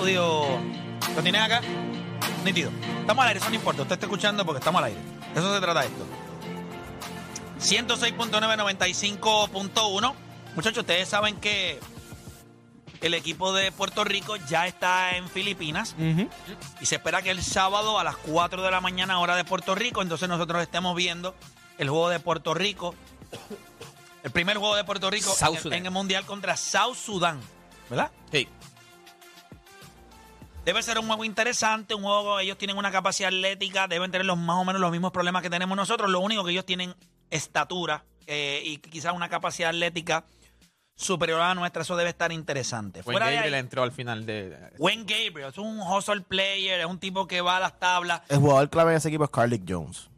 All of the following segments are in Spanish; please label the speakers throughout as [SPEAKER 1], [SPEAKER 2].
[SPEAKER 1] Audio? ¿Lo tienen acá? Nítido. Estamos al aire, eso no importa. Usted está escuchando porque estamos al aire. Eso se trata de esto. 106.995.1. Muchachos, ustedes saben que el equipo de Puerto Rico ya está en Filipinas y se espera que el sábado a las 4 de la mañana hora de Puerto Rico, entonces nosotros estemos viendo el juego de Puerto Rico, el primer juego de Puerto Rico en,
[SPEAKER 2] Sudan.
[SPEAKER 1] en el Mundial contra South Sudán, ¿verdad?
[SPEAKER 2] Sí.
[SPEAKER 1] Debe ser un juego interesante, un juego, ellos tienen una capacidad atlética, deben tener los, más o menos los mismos problemas que tenemos nosotros, lo único que ellos tienen estatura eh, y quizás una capacidad atlética superior a la nuestra, eso debe estar interesante. Fuera de
[SPEAKER 2] Gabriel
[SPEAKER 1] ahí,
[SPEAKER 2] entró al final de.
[SPEAKER 1] Wayne Gabriel es un hustle player, es un tipo que va a las tablas.
[SPEAKER 3] El jugador clave de ese equipo es Carlick Jones.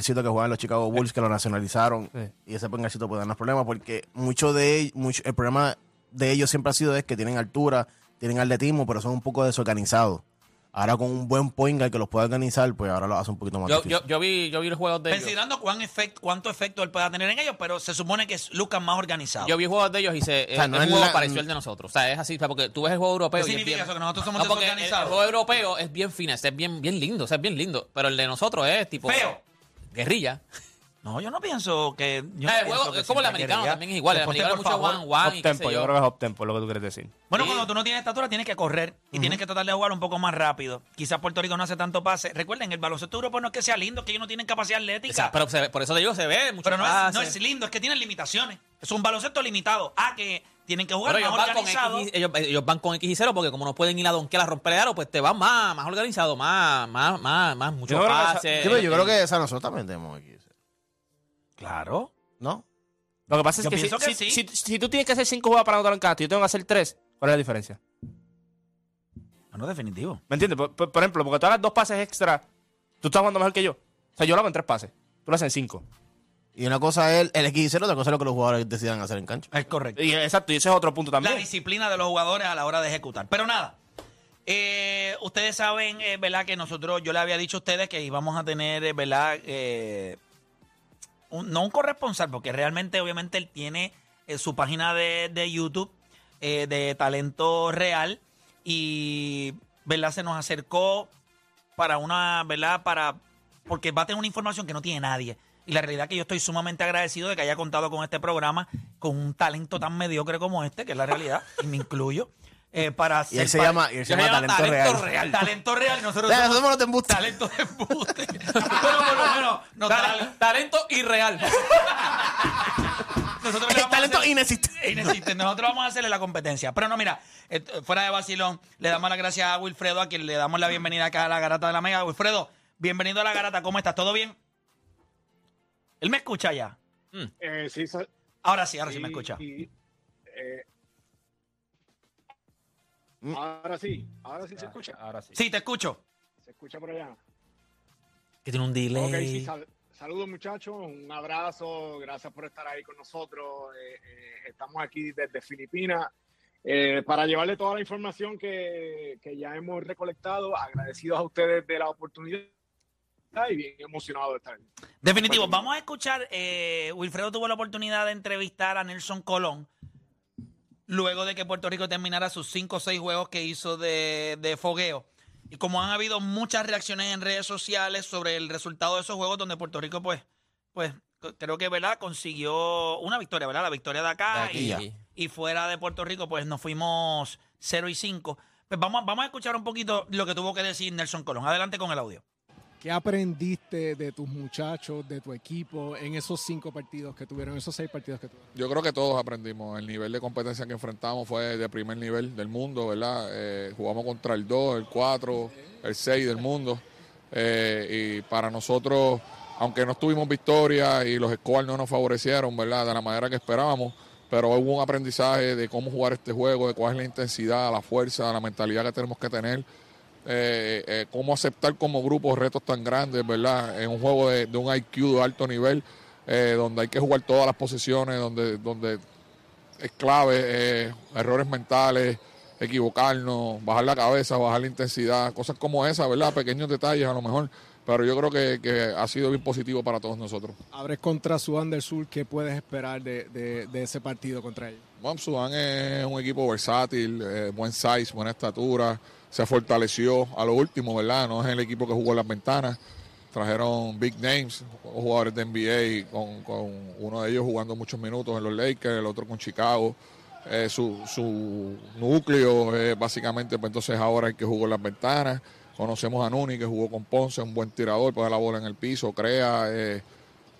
[SPEAKER 3] Sitio que juega en los Chicago Bulls, que lo nacionalizaron.
[SPEAKER 4] Sí.
[SPEAKER 3] Y ese sitio puede darnos problemas porque mucho de ellos, mucho, el problema de ellos siempre ha sido es que tienen altura, tienen atletismo, pero son un poco desorganizados. Ahora con un buen point guard que los pueda organizar, pues ahora lo hace un poquito más
[SPEAKER 2] Yo,
[SPEAKER 3] difícil.
[SPEAKER 2] yo, yo vi, yo vi los juegos de ellos.
[SPEAKER 1] Considerando cuán efect- cuánto efecto él pueda tener en ellos, pero se supone que es Lucas más organizado.
[SPEAKER 2] Yo vi juegos de ellos y se,
[SPEAKER 3] O sea,
[SPEAKER 2] es,
[SPEAKER 3] no
[SPEAKER 2] es
[SPEAKER 3] es
[SPEAKER 2] juego
[SPEAKER 3] la-
[SPEAKER 2] parecido al de nosotros. O sea, es así, o sea, porque tú ves el juego europeo.
[SPEAKER 1] ¿Qué
[SPEAKER 2] y es
[SPEAKER 1] significa
[SPEAKER 2] bien-
[SPEAKER 1] eso? Que nosotros somos
[SPEAKER 2] No, porque el, el
[SPEAKER 1] desorganizados.
[SPEAKER 2] juego europeo es bien finesse, es bien, bien lindo, o sea, es bien lindo. Pero el de nosotros es tipo.
[SPEAKER 1] Feo.
[SPEAKER 2] Guerrilla.
[SPEAKER 1] No, yo no pienso que... yo no
[SPEAKER 2] Eh,
[SPEAKER 1] pienso que
[SPEAKER 2] es como el americano
[SPEAKER 1] quería-
[SPEAKER 2] también es igual. El americano es
[SPEAKER 1] por
[SPEAKER 2] mucho
[SPEAKER 1] favor.
[SPEAKER 2] one, one y qué sé
[SPEAKER 4] yo
[SPEAKER 2] yo.
[SPEAKER 4] creo que es up-tempo lo que tú quieres decir.
[SPEAKER 1] Bueno,
[SPEAKER 2] Sí.
[SPEAKER 1] cuando tú no tienes estatura, tienes que correr y tienes que tratar de jugar un poco más rápido. Quizás Puerto Rico no hace tanto pase. Recuerden, el baloncesto europeo no es que sea lindo, es que ellos no tienen capacidad
[SPEAKER 2] O
[SPEAKER 1] atlética.
[SPEAKER 2] sea, pero se ve- por eso te digo, se ve mucho
[SPEAKER 1] Pero no es, no es lindo, es que tienen limitaciones. Es un baloncesto limitado. A que tienen que jugar
[SPEAKER 2] Pero ellos
[SPEAKER 1] más
[SPEAKER 2] van, con
[SPEAKER 1] organizado.
[SPEAKER 2] X, y- ellos, ellos van con X y 0 porque como no pueden ir a donkear a romper el aro, pues te van más, más organizado, más, más, más, más, mucho
[SPEAKER 4] Yo creo que esa-
[SPEAKER 3] yo creo que esa nosotros también tenemos aquí.
[SPEAKER 1] Claro.
[SPEAKER 3] ¿No?
[SPEAKER 4] Lo que pasa es
[SPEAKER 1] Yo
[SPEAKER 4] que, si,
[SPEAKER 1] pienso que
[SPEAKER 4] si-
[SPEAKER 1] sí.
[SPEAKER 4] si- si tú tienes que hacer cinco jugadas para anotar en canto y yo tengo que hacer tres, ¿cuál es la diferencia?
[SPEAKER 1] No, definitivo.
[SPEAKER 4] ¿Me entiendes? Por, por- por ejemplo, porque tú hagas dos pases extra, tú estás jugando mejor que yo. O sea, yo lo hago en tres pases. Tú lo haces en cinco.
[SPEAKER 3] Y una cosa es el, el X0, otra cosa es lo que los jugadores decidan hacer en cancha.
[SPEAKER 1] Es correcto.
[SPEAKER 4] Y exacto, y ese es otro punto
[SPEAKER 1] La
[SPEAKER 4] también.
[SPEAKER 1] disciplina de los jugadores a la hora de ejecutar. Pero nada. eh, ustedes saben, eh, ¿verdad? Que nosotros, yo le había dicho a ustedes que íbamos a tener, eh, ¿verdad? No un corresponsal, porque realmente, obviamente, él tiene eh, su página de, de YouTube eh, de talento real y, ¿verdad? Se nos acercó para una, ¿verdad? Para, porque va a tener una información que no tiene nadie. Y la realidad es que yo estoy sumamente agradecido de que haya contado con este programa, con un talento tan mediocre como este, que es la realidad, y me incluyo, eh, para
[SPEAKER 3] Y él se llama, y él se llama talento,
[SPEAKER 2] talento
[SPEAKER 3] real.
[SPEAKER 2] real.
[SPEAKER 1] Talento real, y nosotros somos
[SPEAKER 3] no te embuste.
[SPEAKER 1] talento de embuste. Pero por lo menos, no,
[SPEAKER 2] Tal-
[SPEAKER 1] tal-
[SPEAKER 2] talento irreal.
[SPEAKER 1] nosotros le
[SPEAKER 3] El
[SPEAKER 1] vamos a
[SPEAKER 3] talento
[SPEAKER 1] hacer-
[SPEAKER 3] inexistente.
[SPEAKER 1] Inexistente. Nosotros vamos a hacerle la competencia. Pero no, mira, eh, fuera de vacilón, le damos las gracias a Wilfredo, a quien le damos la bienvenida acá a la garata de la Mega. Wilfredo, bienvenido a la garata. ¿Cómo estás? ¿Todo bien? Él me escucha ya.
[SPEAKER 5] Eh, sí, sa-
[SPEAKER 1] Ahora sí, ahora sí,
[SPEAKER 5] sí,
[SPEAKER 1] me escucha.
[SPEAKER 5] y, eh,
[SPEAKER 3] Mm.
[SPEAKER 5] Ahora sí, ahora sí se escucha.
[SPEAKER 4] Ahora sí.
[SPEAKER 1] Sí, te escucho.
[SPEAKER 5] Se escucha por allá.
[SPEAKER 2] Que tiene un delay.
[SPEAKER 5] Ok, sí, sal- saludos muchachos, un abrazo, gracias por estar ahí con nosotros. Eh, eh, estamos aquí desde Filipinas eh, para llevarle toda la información que, que ya hemos recolectado. Agradecidos a ustedes de la oportunidad y bien emocionado de estar aquí.
[SPEAKER 1] Definitivo. Vamos a escuchar. eh, Wilfredo tuvo la oportunidad de entrevistar a Nelson Colón luego de que Puerto Rico terminara sus cinco o seis juegos que hizo de, de fogueo. Y como han habido muchas reacciones en redes sociales sobre el resultado de esos juegos, donde Puerto Rico, pues, pues creo que ¿verdad? consiguió una victoria, ¿verdad? La victoria de acá.
[SPEAKER 2] De
[SPEAKER 1] y, fuera de Puerto Rico, pues nos fuimos 0 y 5. Pues vamos, vamos a escuchar un poquito lo que tuvo que decir Nelson Colón. Adelante con el audio.
[SPEAKER 6] ¿Qué aprendiste de tus muchachos, de tu equipo en esos cinco partidos que tuvieron, esos seis partidos que tuvieron?
[SPEAKER 7] Yo creo que todos aprendimos. El nivel de competencia que enfrentamos fue de primer nivel del mundo, ¿verdad? Eh, jugamos contra el 2, el 4, el 6 del mundo. Eh, y para nosotros, aunque no tuvimos victoria y los scores no nos favorecieron, ¿verdad? De la manera que esperábamos, pero hubo un aprendizaje de cómo jugar este juego, de cuál es la intensidad, la fuerza, la mentalidad que tenemos que tener, eh, eh, cómo aceptar como grupo retos tan grandes, ¿verdad? En un juego de, de un IQ de alto nivel, eh, donde hay que jugar todas las posiciones, donde, donde es clave, eh, errores mentales, equivocarnos, bajar la cabeza, bajar la intensidad, cosas como esas, ¿verdad? Pequeños detalles a lo mejor, pero yo creo que, que ha sido bien positivo para todos nosotros.
[SPEAKER 6] Abres contra Sudán del Sur, ¿qué puedes esperar de, de- de ese partido contra ellos?
[SPEAKER 7] Bueno, Sudán es un equipo versátil, buen size, buena estatura, se fortaleció a lo último, ¿verdad? No es el equipo que jugó en las ventanas. Trajeron big names, jugadores de NBA, con, con uno de ellos jugando muchos minutos en los Lakers, el otro con Chicago. Eh, su, su núcleo es básicamente, pues entonces ahora el que jugó en las ventanas. Conocemos a Nuni, que jugó con Ponce, un buen tirador, pone la bola en el piso, crea, eh,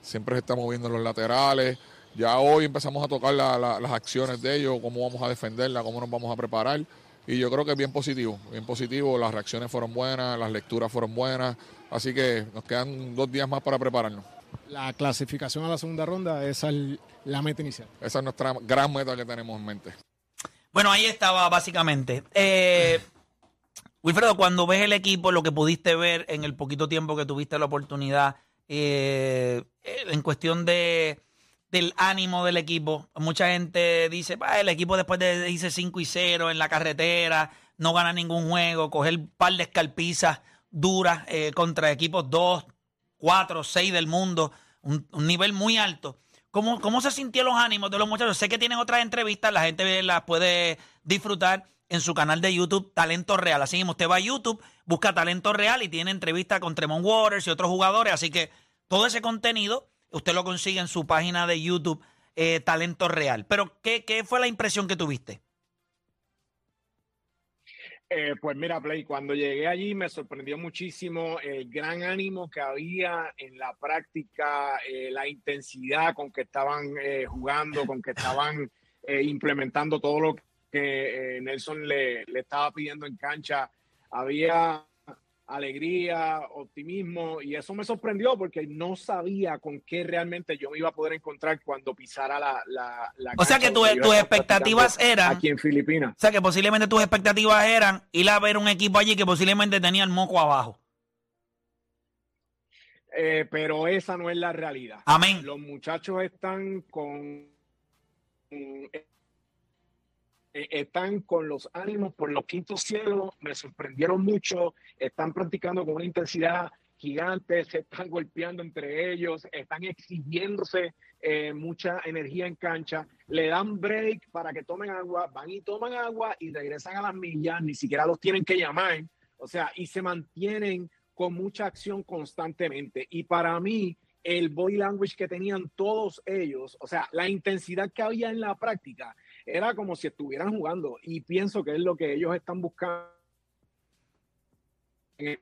[SPEAKER 7] siempre se está moviendo en los laterales. Ya hoy empezamos a tocar la- la- las acciones de ellos, cómo vamos a defenderla, cómo nos vamos a preparar. Y yo creo que es bien positivo, bien positivo. Las reacciones fueron buenas, las lecturas fueron buenas. Así que nos quedan dos días más para prepararnos.
[SPEAKER 6] La clasificación a la segunda ronda, esa es la meta inicial.
[SPEAKER 7] Esa es nuestra gran meta que tenemos en mente.
[SPEAKER 1] Bueno, ahí estaba básicamente. Eh, Wilfredo, cuando ves el equipo, lo que pudiste ver en el poquito tiempo que tuviste la oportunidad, eh, en cuestión de del ánimo del equipo, mucha gente dice, "Bah, el equipo después de irse 5 y 0 en la carretera, no gana ningún juego, coger un par de escalpizas duras eh, contra equipos 2, 4, 6 del mundo, un, un nivel muy alto. ¿Cómo, ¿Cómo se sintieron los ánimos de los muchachos? Sé que tienen otras entrevistas, la gente las puede disfrutar en su canal de YouTube, Talento Real. Así mismo, usted va a YouTube, busca Talento Real y tiene entrevistas con Tremont Waters y otros jugadores. Así que todo ese contenido usted lo consigue en su página de YouTube, eh, Talento Real. Pero, ¿qué, ¿qué fue la impresión que tuviste?
[SPEAKER 5] Eh, pues mira, Play, cuando llegué allí me sorprendió muchísimo el gran ánimo que había en la práctica, eh, la intensidad con que estaban eh, jugando, con que estaban eh, implementando todo lo que Nelson le estaba pidiendo en cancha. Había alegría, optimismo, y eso me sorprendió porque no sabía con qué realmente yo me iba a poder encontrar cuando pisara la, la, la
[SPEAKER 1] O sea que tu-
[SPEAKER 5] a
[SPEAKER 1] tus expectativas eran-
[SPEAKER 5] Aquí en Filipinas.
[SPEAKER 1] O sea, que posiblemente tus expectativas eran ir a ver un equipo allí que posiblemente tenía el moco abajo.
[SPEAKER 5] Eh, pero esa no es la realidad.
[SPEAKER 1] Amén.
[SPEAKER 5] Los muchachos están con eh, están con los ánimos por los quintos cielos, me sorprendieron mucho, están practicando con una intensidad gigante, se están golpeando entre ellos, están exigiéndose eh, mucha energía en cancha, le dan break para que tomen agua, van y toman agua y regresan a las millas, ni siquiera los tienen que llamar, o sea, y se mantienen con mucha acción constantemente. Y para mí, el body language que tenían todos ellos, o sea, la intensidad que había en la práctica, era como si estuvieran jugando. Y pienso que es lo que ellos están buscando en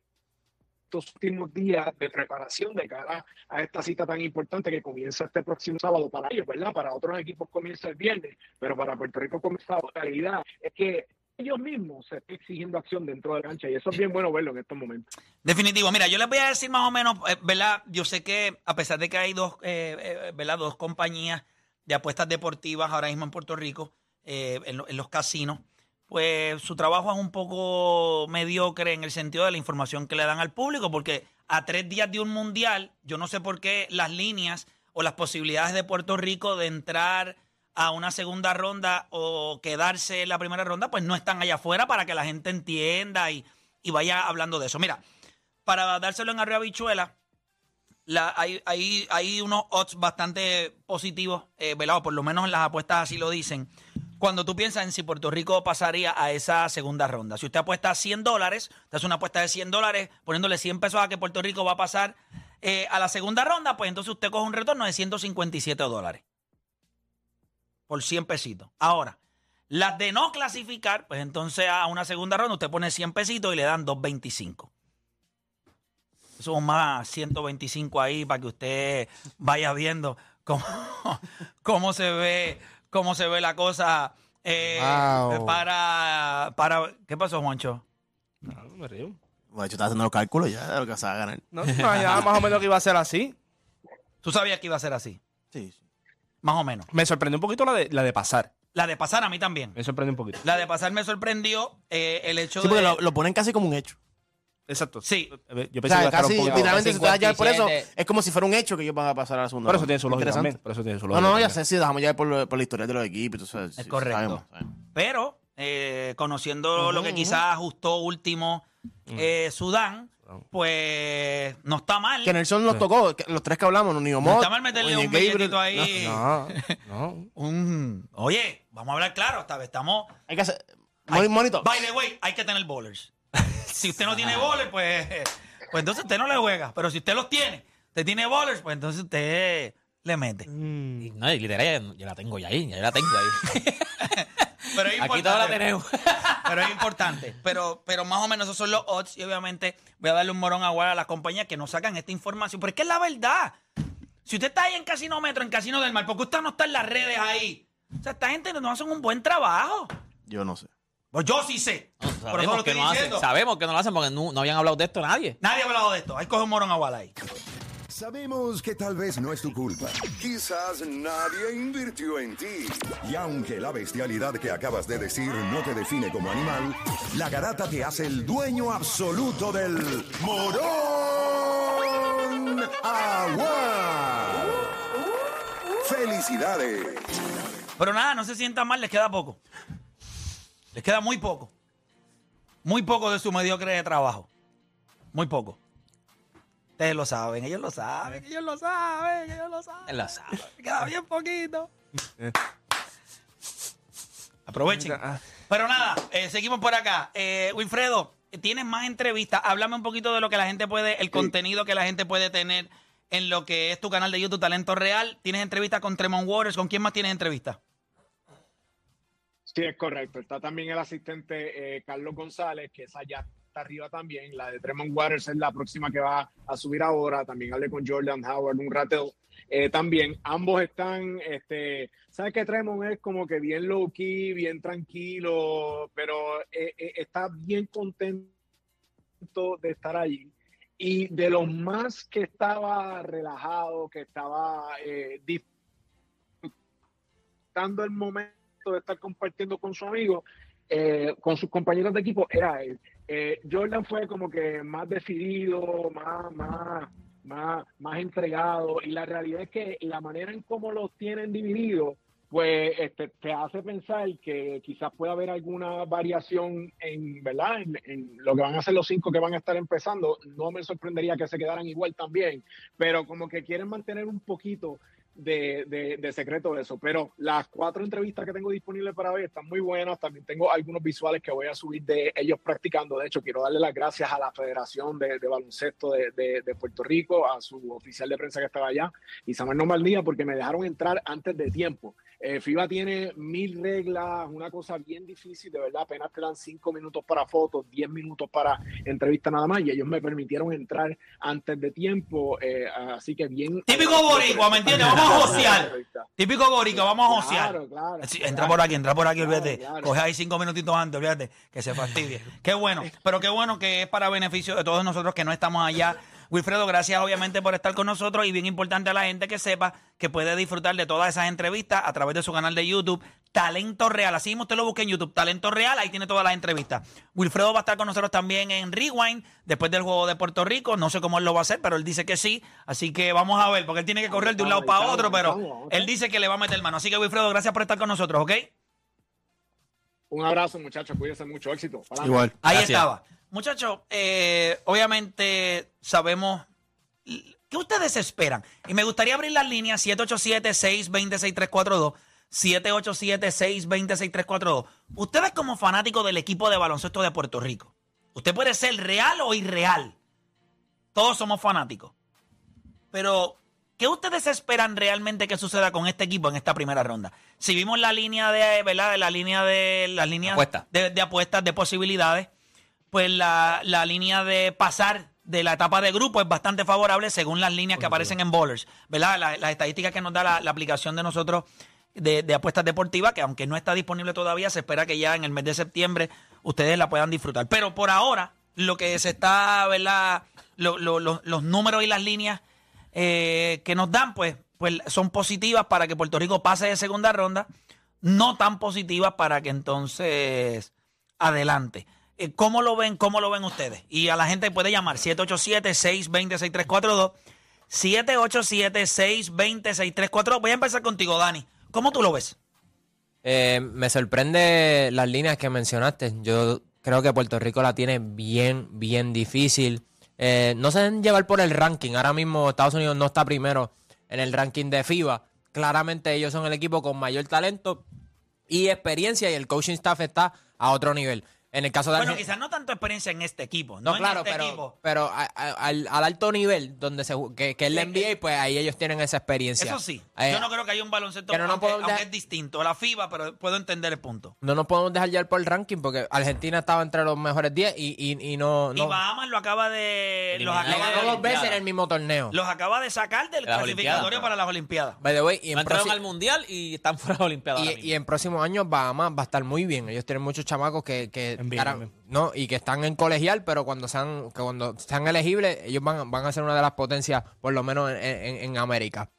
[SPEAKER 5] estos últimos días de preparación de cara a esta cita tan importante que comienza este próximo sábado para ellos, ¿verdad? Para otros equipos comienza el viernes, pero para Puerto Rico comienza la realidad. Es que ellos mismos se están exigiendo acción dentro de la cancha y eso es bien bueno verlo en estos momentos.
[SPEAKER 1] Definitivo. Mira, yo les voy a decir más o menos, eh, ¿verdad? Yo sé que a pesar de que hay dos, eh, eh, ¿verdad? Dos compañías de apuestas deportivas ahora mismo en Puerto Rico, eh, en, lo- en los casinos, pues su trabajo es un poco mediocre en el sentido de la información que le dan al público, porque a tres días de un mundial, yo no sé por qué las líneas o las posibilidades de Puerto Rico de entrar a una segunda ronda o quedarse en la primera ronda, pues no están allá afuera para que la gente entienda y, y vaya hablando de eso. Mira, para dárselo en arriba bichuela, la, hay, hay, hay unos odds bastante positivos, eh, por lo menos en las apuestas así lo dicen. Cuando tú piensas en si Puerto Rico pasaría a esa segunda ronda. Si usted apuesta 100 dólares, usted hace una apuesta de 100 dólares, poniéndole 100 pesos a que Puerto Rico va a pasar eh, a la segunda ronda, pues entonces usted coge un retorno de 157 dólares. Por 100 pesitos. Ahora, las de no clasificar, pues entonces a una segunda ronda usted pone 100 pesitos y le dan 225. Más 125 ahí para que usted vaya viendo cómo, cómo se ve cómo se ve la cosa eh,
[SPEAKER 3] Wow.
[SPEAKER 1] para para ¿qué pasó, Juancho?
[SPEAKER 4] No, me río.
[SPEAKER 3] Estaba haciendo los cálculos ya de lo que se va a ganar.
[SPEAKER 4] No, más o menos que iba a ser así.
[SPEAKER 1] Tú sabías que iba a ser así.
[SPEAKER 3] Sí, sí.
[SPEAKER 1] Más o menos.
[SPEAKER 4] Me sorprendió un poquito la de, la de pasar.
[SPEAKER 1] La de pasar a mí también.
[SPEAKER 4] Me sorprendió un poquito.
[SPEAKER 1] La de pasar me sorprendió eh, el hecho
[SPEAKER 3] Sí, porque
[SPEAKER 1] de...
[SPEAKER 3] lo, lo ponen casi como un hecho.
[SPEAKER 4] Exacto.
[SPEAKER 1] Sí.
[SPEAKER 4] Yo
[SPEAKER 3] O
[SPEAKER 4] pensé
[SPEAKER 3] sea,
[SPEAKER 4] que
[SPEAKER 3] casi,
[SPEAKER 4] un
[SPEAKER 3] literalmente, si te vas a llevar por eso,
[SPEAKER 2] 57.
[SPEAKER 3] es como si fuera un hecho que ellos van a pasar a la segunda.
[SPEAKER 4] Por eso tiene su lógica también. Por eso tiene su
[SPEAKER 3] No,
[SPEAKER 4] lógica.
[SPEAKER 3] no, ya
[SPEAKER 4] también.
[SPEAKER 3] sé si dejamos ya por, por la historia de los equipos. Entonces,
[SPEAKER 1] Es
[SPEAKER 3] sí,
[SPEAKER 1] correcto.
[SPEAKER 3] sabemos, sabemos.
[SPEAKER 1] Pero, eh, conociendo lo que quizás ajustó último eh, Sudán, pues no está mal.
[SPEAKER 3] Que Nelson nos tocó, que los tres que hablamos, no, ni
[SPEAKER 1] No está mal meterle un billetito ahí.
[SPEAKER 4] No, no.
[SPEAKER 1] Un, oye, vamos a hablar claro, esta vez estamos...
[SPEAKER 3] Hay que hacer. Monito.
[SPEAKER 1] By the way, hay que tener bowlers. Si usted no tiene bowlers, pues, pues entonces usted no le juega. Pero si usted los tiene, usted tiene bowlers, pues entonces usted le mete.
[SPEAKER 2] Y, no, y literal, ya la tengo ya ahí, ya la tengo ahí.
[SPEAKER 1] Pero es
[SPEAKER 2] Aquí toda la
[SPEAKER 1] importante.
[SPEAKER 2] tenemos.
[SPEAKER 1] Pero es importante. Pero, pero más o menos esos son los odds. Y obviamente voy a darle un morón agua a las compañías que nos sacan esta información. Pero es que es la verdad. Si usted está ahí en Casino Metro, en Casino del Mar, ¿por qué usted no está en las redes ahí? O sea, esta gente no hacen un buen trabajo.
[SPEAKER 3] Yo no sé.
[SPEAKER 1] Pues yo sí sé.
[SPEAKER 2] No,
[SPEAKER 1] Por eso lo
[SPEAKER 2] sabemos, que
[SPEAKER 1] estoy
[SPEAKER 2] no hacen, sabemos que no lo hacen porque no, no habían hablado de esto nadie.
[SPEAKER 1] Nadie ha hablado de esto. Ahí coge un morón agua ahí.
[SPEAKER 8] Sabemos que tal vez no es tu culpa. Quizás nadie invirtió en ti. Y aunque la bestialidad que acabas de decir no te define como animal, la garata te hace el dueño absoluto del morón agua. ¡Felicidades!
[SPEAKER 1] Pero nada, no se sientan mal, les queda poco. Les queda muy poco. Muy poco de su mediocre de trabajo. Muy poco. Ustedes lo saben, ellos lo saben, ellos lo saben, ellos lo saben.
[SPEAKER 2] Él la sabe.
[SPEAKER 1] Me queda bien poquito. Aprovechen. Pero nada, eh, seguimos por acá. Eh, Wilfredo, tienes más entrevistas. Háblame un poquito de lo que la gente puede, el contenido que la gente puede tener en lo que es tu canal de YouTube Talento Real. Tienes entrevistas con Tremont Waters. ¿Con quién más tienes entrevistas?
[SPEAKER 5] Sí, es correcto. Está también el asistente eh, Carlos González, que esa ya está arriba también. La de Tremont Waters es la próxima que va a subir ahora. También hablé con Jordan Howard un rato. Eh, también ambos están, este, sabes que Tremont es como que bien low key, bien tranquilo, pero eh, eh, está bien contento de estar allí. Y de los más que estaba relajado, que estaba eh, disfrutando el momento de estar compartiendo con su amigo, eh, con sus compañeros de equipo, era él. Eh, Jordan fue como que más decidido, más, más, más, más entregado, y la realidad es que la manera en cómo los tienen divididos, pues este, te hace pensar que quizás pueda haber alguna variación en, ¿verdad? En, en lo que van a hacer los cinco que van a estar empezando. No me sorprendería que se quedaran igual también, pero como que quieren mantener un poquito de, de, de secreto de eso. Pero las cuatro entrevistas que tengo disponibles para hoy están muy buenas. También tengo algunos visuales que voy a subir de ellos practicando. De hecho, quiero darle las gracias a la Federación de, Baloncesto de, Puerto Rico, a su oficial de prensa que estaba allá, y Samuel Nomaldía, porque me dejaron entrar antes de tiempo. Eh, FIBA tiene mil reglas, una cosa bien difícil, de verdad, apenas te dan cinco minutos para fotos, diez minutos para entrevista nada más, y ellos me permitieron entrar antes de tiempo, eh, así que bien...
[SPEAKER 1] Típico boricua, ¿me entiendes? Vamos a josear. Típico boricua, vamos a josear.
[SPEAKER 5] Claro, claro.
[SPEAKER 1] Sí, entra por aquí, entra por aquí, olvídate. Coge ahí cinco minutitos antes, olvídate, que se fastidie. Qué bueno, pero qué bueno que es para beneficio de todos nosotros que no estamos allá. Wilfredo, gracias obviamente por estar con nosotros y bien importante a la gente que sepa que puede disfrutar de todas esas entrevistas a través de su canal de YouTube, Talento Real. Así mismo usted lo busca en YouTube, Talento Real, ahí tiene todas las entrevistas. Wilfredo va a estar con nosotros también en Rewind después del juego de Puerto Rico. No sé cómo él lo va a hacer, pero él dice que sí. Así que vamos a ver, porque él tiene que correr de un lado para otro, pero él dice que le va a meter mano. Así que Wilfredo, gracias por estar con nosotros, ¿ok?
[SPEAKER 5] Un abrazo, muchachos, cuídense mucho, éxito.
[SPEAKER 3] Igual.
[SPEAKER 1] Ahí
[SPEAKER 2] Gracias.
[SPEAKER 1] estaba. Muchachos, eh, obviamente sabemos qué ustedes esperan. Y me gustaría abrir las líneas 787-620-6342. 787-620-6342. Ustedes como fanáticos del equipo de baloncesto de Puerto Rico, usted puede ser real o irreal. Todos somos fanáticos. Pero, ¿qué ustedes esperan realmente que suceda con este equipo en esta primera ronda? Si vimos la línea de, ¿verdad? De la línea de las líneas de apuestas, de posibilidades, pues la, la línea de pasar de la etapa de grupo es bastante favorable según las líneas que aparecen en Bowlers, ¿verdad? La- Las estadísticas que nos da la, la aplicación de nosotros de, de apuestas deportivas, que aunque no está disponible todavía, se espera que ya en el mes de septiembre ustedes la puedan disfrutar. Pero por ahora, lo que se está, ¿verdad? Lo- lo- lo- los números y las líneas eh, que nos dan, pues pues son positivas para que Puerto Rico pase de segunda ronda, no tan positivas para que entonces adelante. Eh, ¿Cómo lo ven? ¿Cómo lo ven ustedes? Y a la gente puede llamar 787-620-6342. 787-620-6342. Voy a empezar contigo, Dani. ¿Cómo tú lo ves?
[SPEAKER 9] Eh, me sorprende las líneas que mencionaste. Yo creo que Puerto Rico la tiene bien, bien difícil. Eh, no se deben llevar por el ranking. Ahora mismo Estados Unidos no está primero en el ranking de FIBA. Claramente ellos son el equipo con mayor talento y experiencia y el coaching staff está a otro nivel. En el caso de
[SPEAKER 1] Bueno, quizás no tanto experiencia en este equipo.
[SPEAKER 9] no,
[SPEAKER 1] No, en
[SPEAKER 9] claro,
[SPEAKER 1] este
[SPEAKER 9] pero,
[SPEAKER 1] equipo.
[SPEAKER 9] pero a- a- al, al alto nivel, donde se ju- que, que es la NBA, pues ahí ellos tienen esa experiencia.
[SPEAKER 1] Eso sí.
[SPEAKER 9] Eh,
[SPEAKER 1] Yo no creo que haya un baloncesto
[SPEAKER 9] que no
[SPEAKER 1] aunque,
[SPEAKER 9] podemos
[SPEAKER 1] aunque
[SPEAKER 9] dejar-
[SPEAKER 1] es distinto la FIBA, pero puedo entender el punto.
[SPEAKER 9] no nos podemos dejar llevar por el ranking porque Argentina estaba entre los mejores 10 y, y, y no...
[SPEAKER 1] Y
[SPEAKER 9] no
[SPEAKER 1] Bahamas lo acaba de. Los acaba, de
[SPEAKER 9] dos veces en el mismo torneo.
[SPEAKER 1] los acaba de sacar del
[SPEAKER 2] De las
[SPEAKER 1] clasificatorio
[SPEAKER 2] Olimpiadas.
[SPEAKER 1] para las Olimpiadas.
[SPEAKER 9] By the way, y
[SPEAKER 2] No
[SPEAKER 9] en,
[SPEAKER 2] entraron al mundial y están fuera de la Olimpiada. ahora
[SPEAKER 9] y, en próximos años Bahamas va a estar muy bien. Ellos tienen muchos chamacos que, que
[SPEAKER 2] bien,
[SPEAKER 9] cara-
[SPEAKER 2] en bien.
[SPEAKER 9] no y que están en colegial, pero cuando sean que cuando sean elegibles, ellos van, van a ser una de las potencias, por lo menos en, en- en América.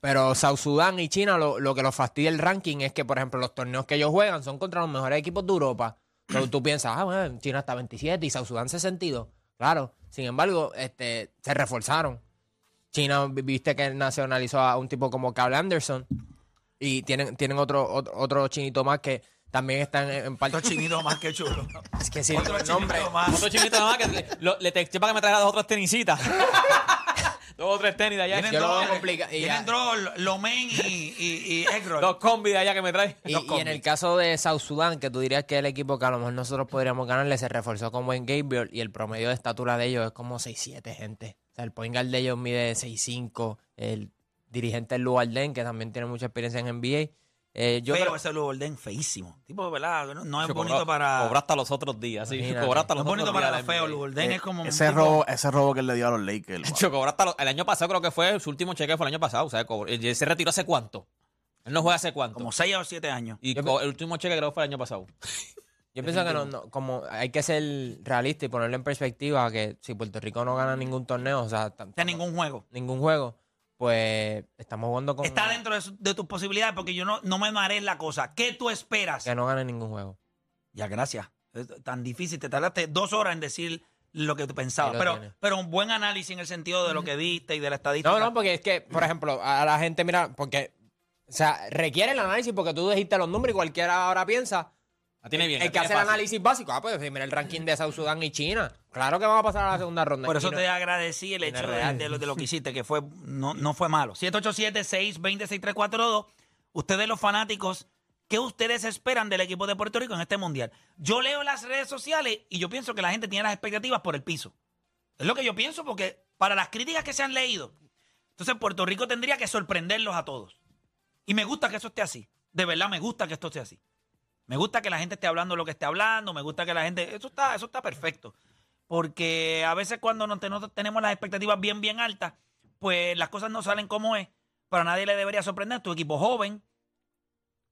[SPEAKER 9] Pero South Sudán y China lo, lo que los fastidia el ranking es que, por ejemplo, los torneos que ellos juegan son contra los mejores equipos de Europa. Entonces tú piensas, ah, bueno, China está 27 y South Sudán 62. Claro. Sin embargo, este, se reforzaron. China, vi- viste que nacionalizó a un tipo como Carl Anderson. Y tienen, tienen otro, otro, otro chinito más que también están en, en parte.
[SPEAKER 1] Otro chinito más que chulo.
[SPEAKER 9] Es que sí,
[SPEAKER 1] Otro
[SPEAKER 9] el nombre.
[SPEAKER 1] chinito más.
[SPEAKER 2] Otro chimito nada más que le, lo- le texté para que me traiga dos otras tenisitas. dos o tres tenis de allá.
[SPEAKER 1] Vienen
[SPEAKER 9] yo lo
[SPEAKER 1] dos,
[SPEAKER 9] veo complicado. Y
[SPEAKER 1] vienen
[SPEAKER 9] ya-
[SPEAKER 1] dos, Lomen y, y, y egg roll.
[SPEAKER 2] Dos combis de allá que me trae.
[SPEAKER 9] Y,
[SPEAKER 1] Dos
[SPEAKER 9] y en el caso de South Sudán, que tú dirías que es el equipo que a lo mejor nosotros podríamos ganarle, se reforzó con buen Gabriel y el promedio de estatura de ellos es como 6'7, gente. O sea, el point guard de ellos mide 6'5. El dirigente es Lou Alden, que también tiene mucha experiencia en NBA. Eh, yo
[SPEAKER 1] Feo
[SPEAKER 9] creo-
[SPEAKER 1] ese Blue Golden, feísimo. Tipo, ¿verdad? No, no es bonito
[SPEAKER 2] cobra-
[SPEAKER 1] para.
[SPEAKER 2] Cobraste los otros días, sí.
[SPEAKER 9] Imagínate.
[SPEAKER 2] Cobraste
[SPEAKER 1] no
[SPEAKER 2] los
[SPEAKER 1] es bonito
[SPEAKER 2] otros
[SPEAKER 1] para
[SPEAKER 2] días
[SPEAKER 1] la
[SPEAKER 2] del
[SPEAKER 1] feo.
[SPEAKER 2] NBA.
[SPEAKER 1] Blue Golden es como. un
[SPEAKER 3] Ese
[SPEAKER 1] tipo-
[SPEAKER 3] robo, ese robo que él le dio a los Lakers.
[SPEAKER 2] Yo cobraste los- el año pasado creo que fue su último cheque fue el año pasado, o sea, cobró- se retiró hace cuánto. Él no juega hace cuánto.
[SPEAKER 1] Como 6 o 7 años.
[SPEAKER 2] y el último cheque creo que fue el año pasado.
[SPEAKER 9] Yo pienso que no, no, como hay que ser realista y ponerlo en perspectiva que si Puerto Rico no gana ningún torneo, o sea, tam-
[SPEAKER 1] De ningún juego.
[SPEAKER 9] ningún juego, pues estamos jugando con
[SPEAKER 1] Está dentro de, su- de tus posibilidades porque yo no, no me mareé en la cosa. ¿Qué tú esperas?
[SPEAKER 9] que no gane ningún juego.
[SPEAKER 1] Ya, gracias. Es tan difícil. Te tardaste dos horas en decir lo que tú pensabas.
[SPEAKER 9] Ahí lo
[SPEAKER 1] Pero,
[SPEAKER 9] tienes.
[SPEAKER 1] pero un buen análisis en el sentido de lo que diste y de la estadística.
[SPEAKER 9] No, no, porque es que, por ejemplo, a la gente, mira, porque, o sea, requiere el análisis porque tú dijiste los números y cualquiera ahora piensa.
[SPEAKER 2] La tiene bien.
[SPEAKER 9] El que
[SPEAKER 2] tiene
[SPEAKER 9] hace el
[SPEAKER 2] fácil.
[SPEAKER 9] análisis básico, ah, pues mira el ranking de South Sudán y China. Claro que vamos a pasar a la segunda ronda.
[SPEAKER 1] Por eso
[SPEAKER 9] no-
[SPEAKER 1] te agradecí el hecho de,
[SPEAKER 9] real.
[SPEAKER 1] de lo, de lo que hiciste, que fue no, no fue malo. 787-620-6342. Ustedes los fanáticos, ¿qué ustedes esperan del equipo de Puerto Rico en este mundial? Yo leo las redes sociales y yo pienso que la gente tiene las expectativas por el piso. Es lo que yo pienso porque para las críticas que se han leído, entonces Puerto Rico tendría que sorprenderlos a todos. Y me gusta que eso esté así. De verdad me gusta que esto esté así. Me gusta que la gente esté hablando lo que esté hablando, me gusta que la gente... Eso está, eso está perfecto. Porque a veces cuando no, te- no tenemos las expectativas bien, bien altas, pues las cosas no salen como es. Pero a nadie le debería sorprender. Tu equipo joven,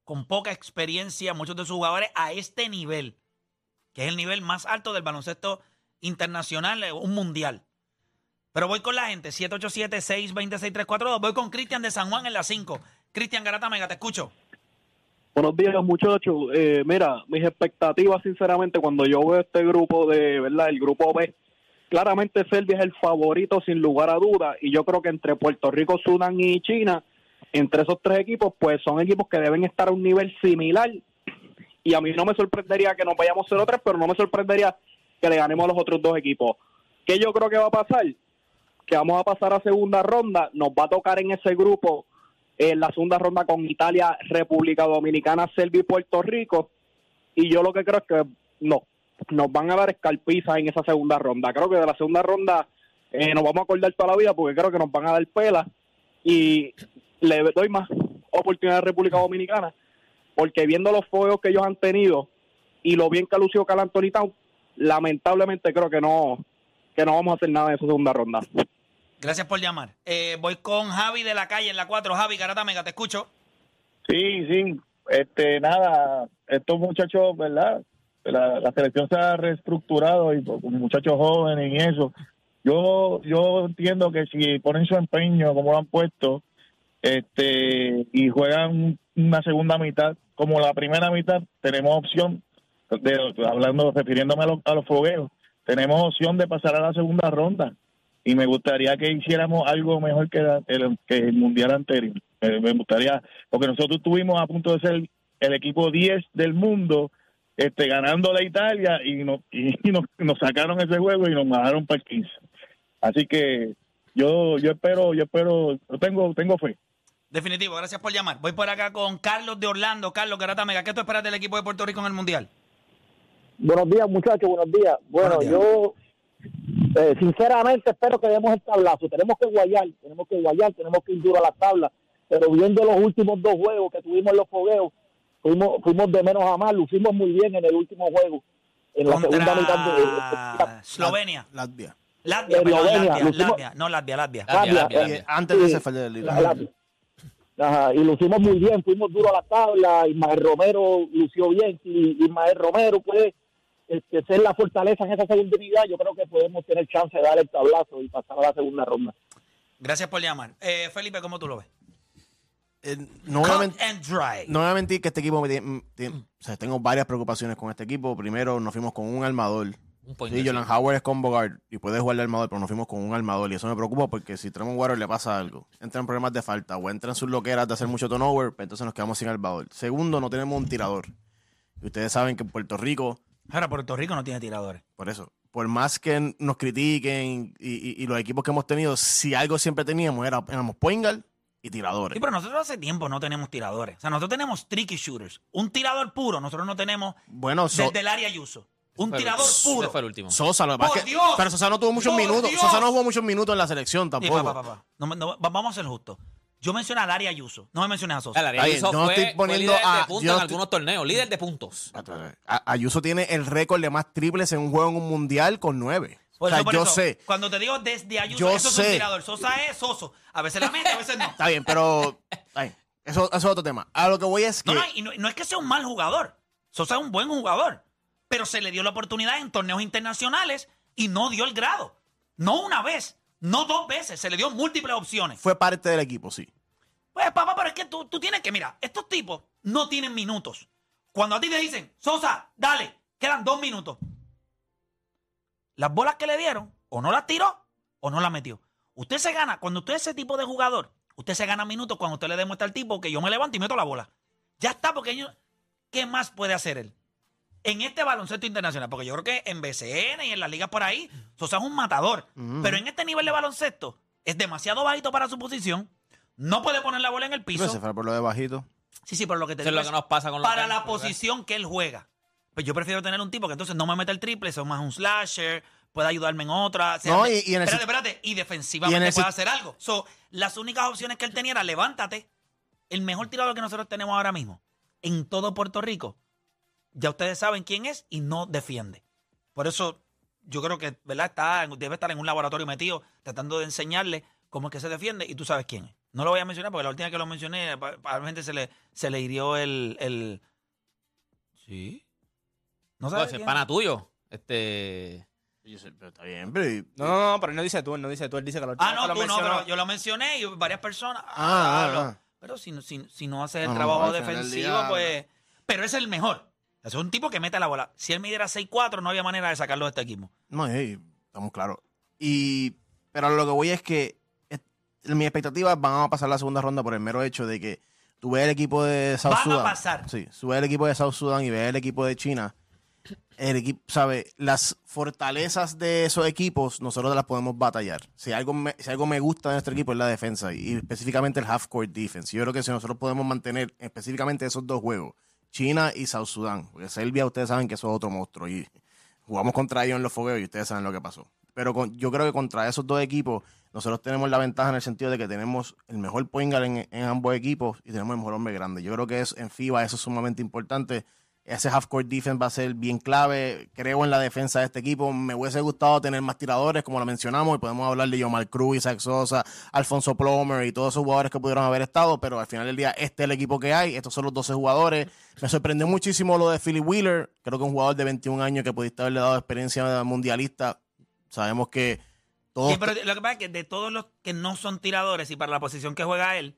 [SPEAKER 1] con poca experiencia, muchos de sus jugadores a este nivel, que es el nivel más alto del baloncesto internacional, eh, un mundial. Pero voy con la gente, 787-626-342. Voy con Cristian de San Juan en la 5. Cristian Garata Mega, te escucho.
[SPEAKER 10] Buenos días, muchachos. Eh, mira, mis expectativas, sinceramente, cuando yo veo este grupo de, ¿verdad? El grupo B, claramente Serbia es el favorito sin lugar a dudas y yo creo que entre Puerto Rico, Sudán y China, entre esos tres equipos, pues son equipos que deben estar a un nivel similar y a mí no me sorprendería que nos vayamos 0-3, pero no me sorprendería que le ganemos a los otros dos equipos. ¿Qué yo creo que va a pasar? Que vamos a pasar a segunda ronda, nos va a tocar en ese grupo en la segunda ronda con Italia, República Dominicana, Serbia y Puerto Rico. Y yo lo que creo es que no, nos van a dar escarpiza en esa segunda ronda. Creo que de la segunda ronda eh, nos vamos a acordar toda la vida porque creo que nos van a dar pela y le doy más oportunidad a República Dominicana porque viendo los fuegos que ellos han tenido y lo bien que ha lucido Cal lamentablemente creo que no que no vamos a hacer nada en esa segunda ronda.
[SPEAKER 1] Gracias por llamar. Eh, voy con Javi de la calle en la 4. Javi Garata Mega, te escucho.
[SPEAKER 11] Sí, sí. Este, nada, estos muchachos, ¿verdad? La, selección se ha reestructurado y con muchachos jóvenes y eso. Yo, yo entiendo que si ponen su empeño como lo han puesto, este y juegan una segunda mitad como la primera mitad tenemos opción de, hablando refiriéndome a los, a los fogueos tenemos opción de pasar a la segunda ronda y me gustaría que hiciéramos algo mejor que el, que el mundial anterior me, me gustaría porque nosotros estuvimos a punto de ser el equipo 10 del mundo este ganando la Italia y nos y nos, nos sacaron ese juego y nos bajaron para el 15 así que yo yo espero yo espero yo tengo tengo fe
[SPEAKER 1] Definitivo, gracias por llamar. Voy por acá con Carlos de Orlando. Carlos Garata Mega, ¿qué tú esperas del equipo de Puerto Rico en el Mundial?
[SPEAKER 12] Buenos días, muchachos, buenos días. Bueno, yo eh, sinceramente espero que demos el tablazo. Tenemos que guayar, tenemos que guayar, tenemos que ir duro a la tabla. Pero viendo los últimos dos juegos que tuvimos en los fogueos, fuimos, fuimos de menos a más, lucimos muy bien en el último juego. En la segunda mitad de,
[SPEAKER 1] Eslovenia.
[SPEAKER 3] Latvia.
[SPEAKER 1] Latvia, perdón,
[SPEAKER 12] Eslovenia,
[SPEAKER 1] Latvia, no Latvia, Latvia.
[SPEAKER 12] Latvia, eh,
[SPEAKER 3] Antes de ese fue el de
[SPEAKER 12] la- la- Ajá, y lucimos muy bien, fuimos duro a la tabla, Ismael Romero lució bien, y Ismael Romero puede este, ser la fortaleza en esa segunda unidad, yo creo que podemos tener chance de dar el tablazo y pasar a la segunda ronda.
[SPEAKER 1] Gracias por llamar. Eh, Felipe, ¿cómo tú lo ves?
[SPEAKER 3] no voy a
[SPEAKER 1] Cut
[SPEAKER 3] men-
[SPEAKER 1] and dry.
[SPEAKER 3] No voy a mentir que este equipo me tiene- tiene- o sea, tengo varias preocupaciones con este equipo. Primero, nos fuimos con un armador.
[SPEAKER 2] point
[SPEAKER 3] Sí, Jolan Howard es combo guard y puede jugar de armador, pero nos fuimos con un armador y eso me preocupa porque si Tremont Waters le pasa algo, entra en problemas de falta o entra en sus loqueras de hacer mucho turnover, pues entonces nos quedamos sin armador. Segundo, no tenemos un tirador. Y ustedes saben que en Puerto Rico,
[SPEAKER 1] Ahora, Puerto Rico no tiene tiradores.
[SPEAKER 3] por eso, por más que nos critiquen y, y- y los equipos que hemos tenido, si algo siempre teníamos era éramos point guard y tiradores.
[SPEAKER 1] Sí, pero nosotros hace tiempo no tenemos tiradores. O sea, nosotros tenemos tricky shooters. Un tirador puro, nosotros no tenemos
[SPEAKER 3] Bueno, so-
[SPEAKER 1] desde el área Yuso. Un
[SPEAKER 2] Fue el-
[SPEAKER 1] tirador
[SPEAKER 2] ese
[SPEAKER 1] puro.
[SPEAKER 2] fue el último.
[SPEAKER 3] Sosa, lo que pasa pero Sosa no tuvo muchos
[SPEAKER 1] ¡Por
[SPEAKER 3] minutos.
[SPEAKER 1] Dios!
[SPEAKER 3] Sosa no jugó muchos minutos en la selección tampoco.
[SPEAKER 1] pa, pa, pa, pa. No me- no- va- vamos a ser justos. Yo mencioné a Daria Ayuso. No me mencioné a Sosa.
[SPEAKER 2] Ayuso
[SPEAKER 3] yo no
[SPEAKER 2] fue,
[SPEAKER 3] estoy
[SPEAKER 2] fue
[SPEAKER 3] poniendo
[SPEAKER 2] líder
[SPEAKER 3] a-
[SPEAKER 2] de puntos
[SPEAKER 3] yo no
[SPEAKER 2] en
[SPEAKER 3] estoy-
[SPEAKER 2] algunos torneos, líder de puntos.
[SPEAKER 3] A- Ayuso tiene el récord de más triples en un juego en un mundial con nueve.
[SPEAKER 1] Por
[SPEAKER 3] o sea,
[SPEAKER 1] por
[SPEAKER 3] yo
[SPEAKER 1] eso,
[SPEAKER 3] sé.
[SPEAKER 1] Cuando te digo desde Ayuso,
[SPEAKER 3] Yo
[SPEAKER 1] eso es un
[SPEAKER 3] sé.
[SPEAKER 1] tirador. Sosa es soso. A veces la mete, a veces no.
[SPEAKER 3] Está bien, pero. está bien. Eso, eso es otro tema. A lo que voy es que.
[SPEAKER 1] No, no, y no, no es que sea un mal jugador. Sosa es un buen jugador. Pero se le dio la oportunidad en torneos internacionales y no dio el grado. No una vez, no dos veces. Se le dio múltiples opciones.
[SPEAKER 3] Fue parte del equipo, sí.
[SPEAKER 1] Pues, papá, pero es que tú, tú tienes que, mira, estos tipos no tienen minutos. Cuando a ti te dicen, Sosa, dale, quedan dos minutos. Las bolas que le dieron, o no las tiró, o no las metió. Usted se gana, cuando usted es ese tipo de jugador, usted se gana minutos cuando usted le demuestra al tipo que yo me levanto y meto la bola. Ya está, porque yo- ¿qué más puede hacer él? En este baloncesto internacional, porque yo creo que en BCN y en las ligas por ahí, Sosa es un matador. Pero en este nivel de baloncesto, es demasiado bajito para su posición. No puede poner la bola en el piso.
[SPEAKER 3] Pero se fue por lo de bajito.
[SPEAKER 1] Sí, sí, pero lo que te
[SPEAKER 2] Eso es lo que nos pasa con los
[SPEAKER 1] para la posición que él juega. Pues yo prefiero tener un tipo que entonces no me mete el triple, es más un slasher, puede ayudarme en otra. sea,
[SPEAKER 3] No,
[SPEAKER 1] de-
[SPEAKER 3] y- y en el
[SPEAKER 1] espérate, espérate, y defensivamente
[SPEAKER 3] y en el
[SPEAKER 1] puede hacer algo. So, las únicas opciones que él tenía era levántate. El mejor tirador que nosotros tenemos ahora mismo en todo Puerto Rico, ya ustedes saben quién es y no defiende. Por eso yo creo que ¿verdad? Está, en- debe estar en un laboratorio metido tratando de enseñarle cómo es que se defiende y tú sabes quién es. No lo voy a mencionar porque la última vez que lo mencioné, probablemente se le, se le hirió el, el... ¿Sí? ¿No
[SPEAKER 2] No,
[SPEAKER 1] sabes
[SPEAKER 2] ese es
[SPEAKER 1] quién?
[SPEAKER 2] pana tuyo. Este.
[SPEAKER 3] Yo sé, pero está bien, pero. y-
[SPEAKER 4] No, no, no, pero él no dice tú, él no dice tú, él dice que lo
[SPEAKER 1] Ah, no, tú no, pero yo lo mencioné y varias personas.
[SPEAKER 3] Ah,
[SPEAKER 1] lo-
[SPEAKER 3] ah.
[SPEAKER 1] Pero si, no- si, si no hace el
[SPEAKER 3] No, no,
[SPEAKER 1] trabajo defensivo, pues. Pero es el mejor. Es un tipo que mete la bola. Si él midiera 6'4, no había manera de sacarlo de este equipo.
[SPEAKER 3] No, estamos claros. Y. Pero lo que voy es que. es- mis expectativas van a pasar la segunda ronda por el mero hecho de que tú ves el equipo de South
[SPEAKER 1] Van a
[SPEAKER 3] Sudan.
[SPEAKER 1] pasar.
[SPEAKER 3] Sí, tú ves el equipo de South Sudan y ves el equipo de China. El equipo, ¿sabe? Las fortalezas de esos equipos, nosotros las podemos batallar. Si algo, me, si algo me gusta de nuestro equipo es la defensa y específicamente el half-court defense. Yo creo que si nosotros podemos mantener específicamente esos dos juegos, China y South Sudan, porque Serbia ustedes saben que eso es otro monstruo y jugamos contra ellos en los fogueos y ustedes saben lo que pasó. Pero con- yo creo que contra esos dos equipos, nosotros tenemos la ventaja en el sentido de que tenemos el mejor point en, en ambos equipos y tenemos el mejor hombre grande. Yo creo que es, en FIBA eso es sumamente importante. Ese half-court defense va a ser bien clave. Creo en la defensa de este equipo. Me hubiese gustado tener más tiradores, como lo mencionamos, y podemos hablar de Yomar Cruz, Isaac Sosa, Alfonso Plomer y todos esos jugadores que pudieron haber estado, pero al final del día este es el equipo que hay. Estos son los 12 jugadores. Me sorprendió muchísimo lo de Philly Wheeler. Creo que un jugador de 21 años que pudiste haberle dado experiencia mundialista. Sabemos que todos...
[SPEAKER 1] Sí, pero lo que pasa es que de todos los que no son tiradores y para la posición que juega él,